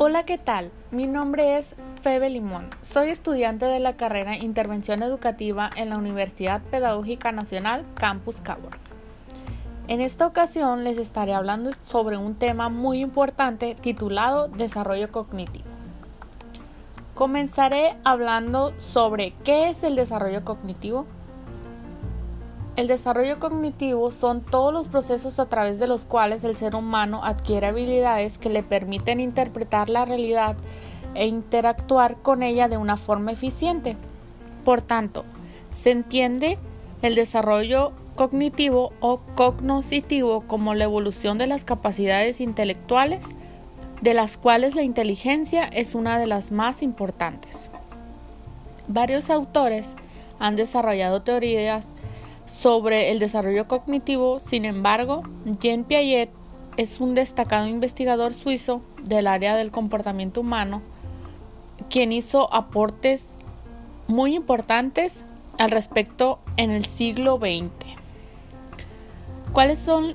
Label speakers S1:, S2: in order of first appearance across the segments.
S1: Hola, ¿qué tal? Mi nombre es Febe Limón. Soy estudiante de la carrera Intervención Educativa en la Universidad Pedagógica Nacional Campus Cabor. En esta ocasión les estaré hablando sobre un tema muy importante titulado Desarrollo Cognitivo. Comenzaré hablando sobre qué es el desarrollo cognitivo. El desarrollo cognitivo son todos los procesos a través de los cuales el ser humano adquiere habilidades que le permiten interpretar la realidad e interactuar con ella de una forma eficiente. Por tanto, se entiende el desarrollo cognitivo o cognoscitivo como la evolución de las capacidades intelectuales, de las cuales la inteligencia es una de las más importantes. Varios autores han desarrollado teorías sobre el desarrollo cognitivo, sin embargo, Jean Piaget es un destacado investigador suizo del área del comportamiento humano, quien hizo aportes muy importantes al respecto en el siglo XX. ¿Cuáles son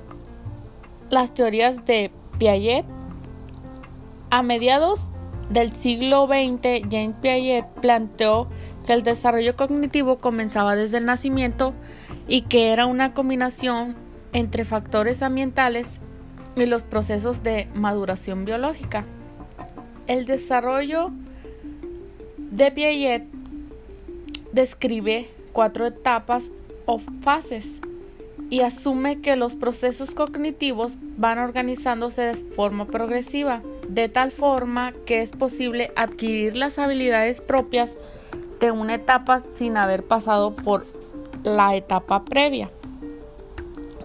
S1: las teorías de Piaget? A mediados del siglo XX, Jean Piaget planteó que el desarrollo cognitivo comenzaba desde el nacimiento y que era una combinación entre factores ambientales y los procesos de maduración biológica. El desarrollo de Piaget describe cuatro etapas o fases y asume que los procesos cognitivos van organizándose de forma progresiva, de tal forma que es posible adquirir las habilidades propias de una etapa sin haber pasado por la etapa previa.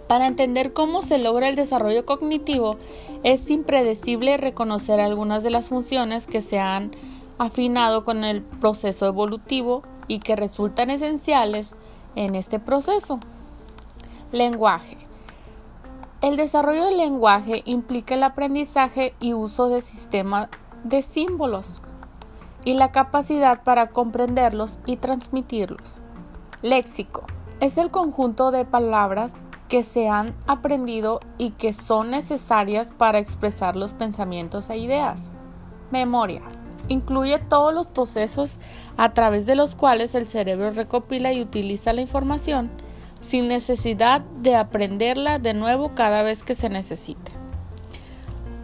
S1: Para entender cómo se logra el desarrollo cognitivo, es impredecible reconocer algunas de las funciones que se han afinado con el proceso evolutivo y que resultan esenciales en este proceso. Lenguaje. El desarrollo del lenguaje implica el aprendizaje y uso de sistemas de símbolos y la capacidad para comprenderlos y transmitirlos. Léxico es el conjunto de palabras que se han aprendido y que son necesarias para expresar los pensamientos e ideas. Memoria incluye todos los procesos a través de los cuales el cerebro recopila y utiliza la información sin necesidad de aprenderla de nuevo cada vez que se necesite.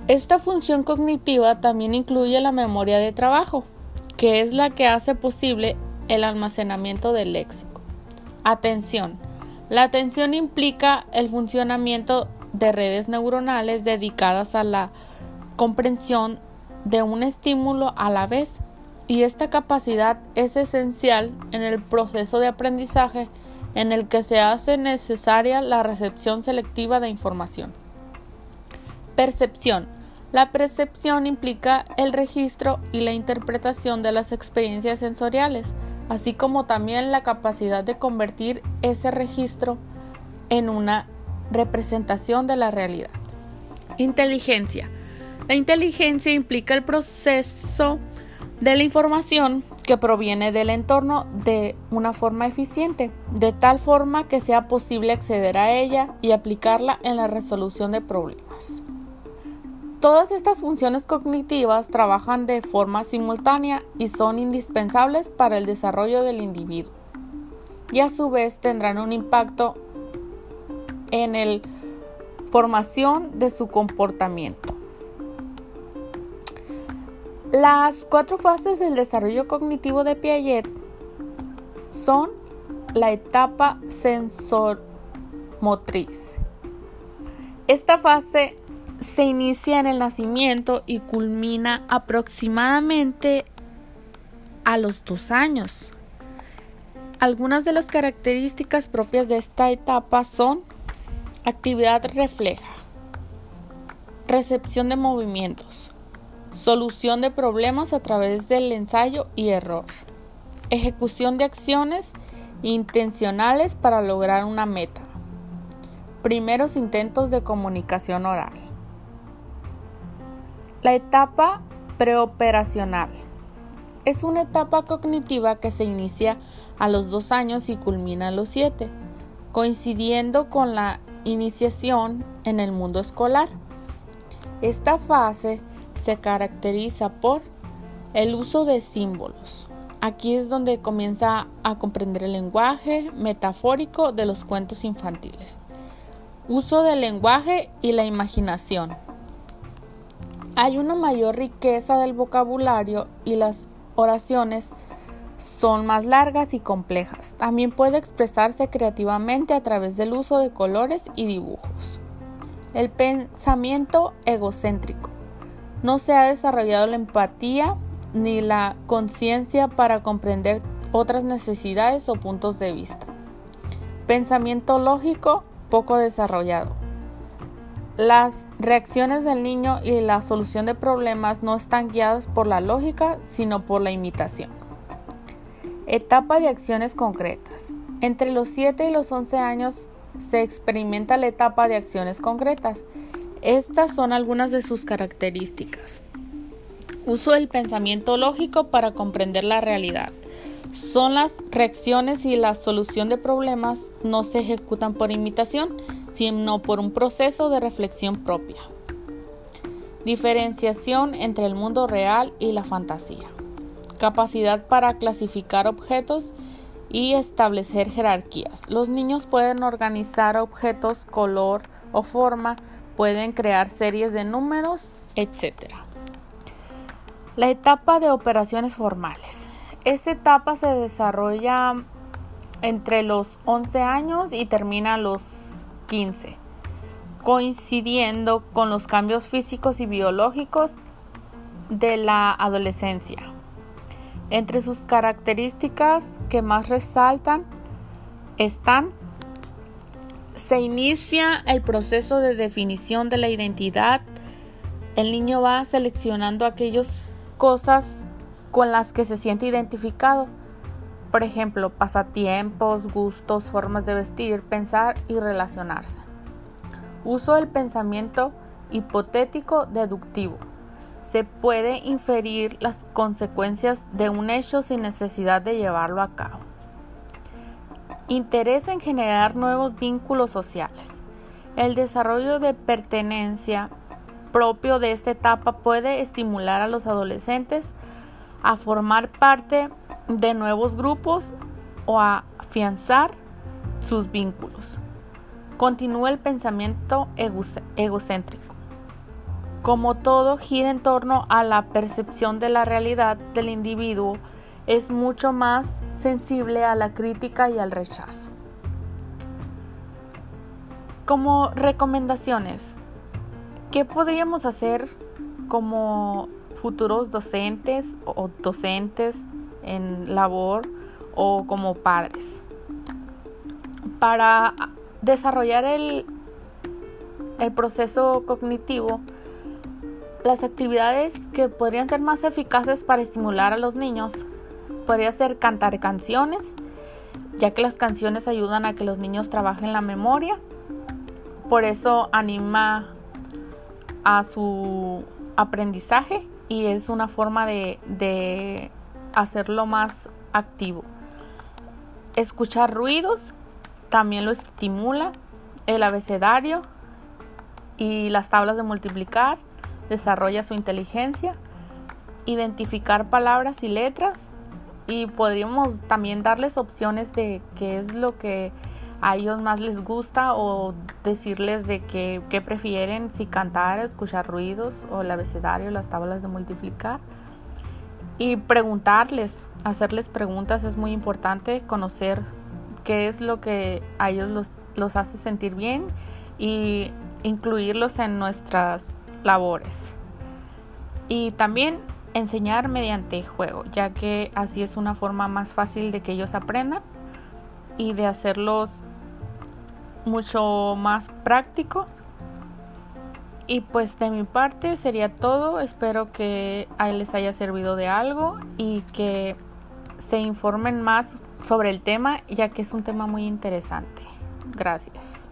S1: Esta función cognitiva también incluye la memoria de trabajo, que es la que hace posible el almacenamiento del léxico. Atención. La atención implica el funcionamiento de redes neuronales dedicadas a la comprensión de un estímulo a la vez y esta capacidad es esencial en el proceso de aprendizaje en el que se hace necesaria la recepción selectiva de información. Percepción. La percepción implica el registro y la interpretación de las experiencias sensoriales, así como también la capacidad de convertir ese registro en una representación de la realidad. Inteligencia. La inteligencia implica el proceso de la información que proviene del entorno de una forma eficiente, de tal forma que sea posible acceder a ella y aplicarla en la resolución de problemas. Todas estas funciones cognitivas trabajan de forma simultánea y son indispensables para el desarrollo del individuo y a su vez tendrán un impacto en la formación de su comportamiento. Las cuatro fases del desarrollo cognitivo de Piaget son la etapa sensormotriz. Esta fase se inicia en el nacimiento y culmina aproximadamente a los dos años. Algunas de las características propias de esta etapa son actividad refleja, recepción de movimientos, solución de problemas a través del ensayo y error, ejecución de acciones intencionales para lograr una meta, primeros intentos de comunicación oral. La etapa preoperacional es una etapa cognitiva que se inicia a los dos años y culmina a los siete, coincidiendo con la iniciación en el mundo escolar. Esta fase se caracteriza por el uso de símbolos. Aquí es donde comienza a comprender el lenguaje metafórico de los cuentos infantiles. Uso del lenguaje y la imaginación. Hay una mayor riqueza del vocabulario y las oraciones son más largas y complejas. También puede expresarse creativamente a través del uso de colores y dibujos. El pensamiento egocéntrico. No se ha desarrollado la empatía ni la conciencia para comprender otras necesidades o puntos de vista. Pensamiento lógico poco desarrollado. Las reacciones del niño y la solución de problemas no están guiadas por la lógica, sino por la imitación. Etapa de acciones concretas. Entre los 7 y los 11 años se experimenta la etapa de acciones concretas. Estas son algunas de sus características. Uso del pensamiento lógico para comprender la realidad. Son las reacciones y la solución de problemas no se ejecutan por imitación, sino por un proceso de reflexión propia. Diferenciación entre el mundo real y la fantasía capacidad para clasificar objetos y establecer jerarquías. Los niños pueden organizar objetos, color o forma, pueden crear series de números, etc. La etapa de operaciones formales. Esta etapa se desarrolla entre los 11 años y termina los 15, coincidiendo con los cambios físicos y biológicos de la adolescencia. Entre sus características que más resaltan están se inicia el proceso de definición de la identidad. El niño va seleccionando aquellas cosas con las que se siente identificado. Por ejemplo, pasatiempos, gustos, formas de vestir, pensar y relacionarse. Uso del pensamiento hipotético deductivo se puede inferir las consecuencias de un hecho sin necesidad de llevarlo a cabo. Interés en generar nuevos vínculos sociales. El desarrollo de pertenencia propio de esta etapa puede estimular a los adolescentes a formar parte de nuevos grupos o afianzar sus vínculos. Continúa el pensamiento egocéntrico. Como todo gira en torno a la percepción de la realidad del individuo, es mucho más sensible a la crítica y al rechazo. Como recomendaciones, ¿qué podríamos hacer como futuros docentes o docentes en labor o como padres para desarrollar el, el proceso cognitivo? Las actividades que podrían ser más eficaces para estimular a los niños podría ser cantar canciones, ya que las canciones ayudan a que los niños trabajen la memoria. Por eso anima a su aprendizaje y es una forma de, de hacerlo más activo. Escuchar ruidos también lo estimula. El abecedario y las tablas de multiplicar desarrolla su inteligencia, identificar palabras y letras y podríamos también darles opciones de qué es lo que a ellos más les gusta o decirles de qué, prefieren, si cantar, escuchar ruidos o el abecedario, las tablas de multiplicar. Y preguntarles, hacerles preguntas es muy importante, conocer qué es lo que a ellos los, los hace sentir bien y incluirlos en nuestras labores. Y también enseñar mediante juego, ya que así es una forma más fácil de que ellos aprendan y de hacerlos mucho más prácticos. Y pues de mi parte sería todo. Espero que les haya servido de algo y que se informen más sobre el tema, ya que es un tema muy interesante. Gracias.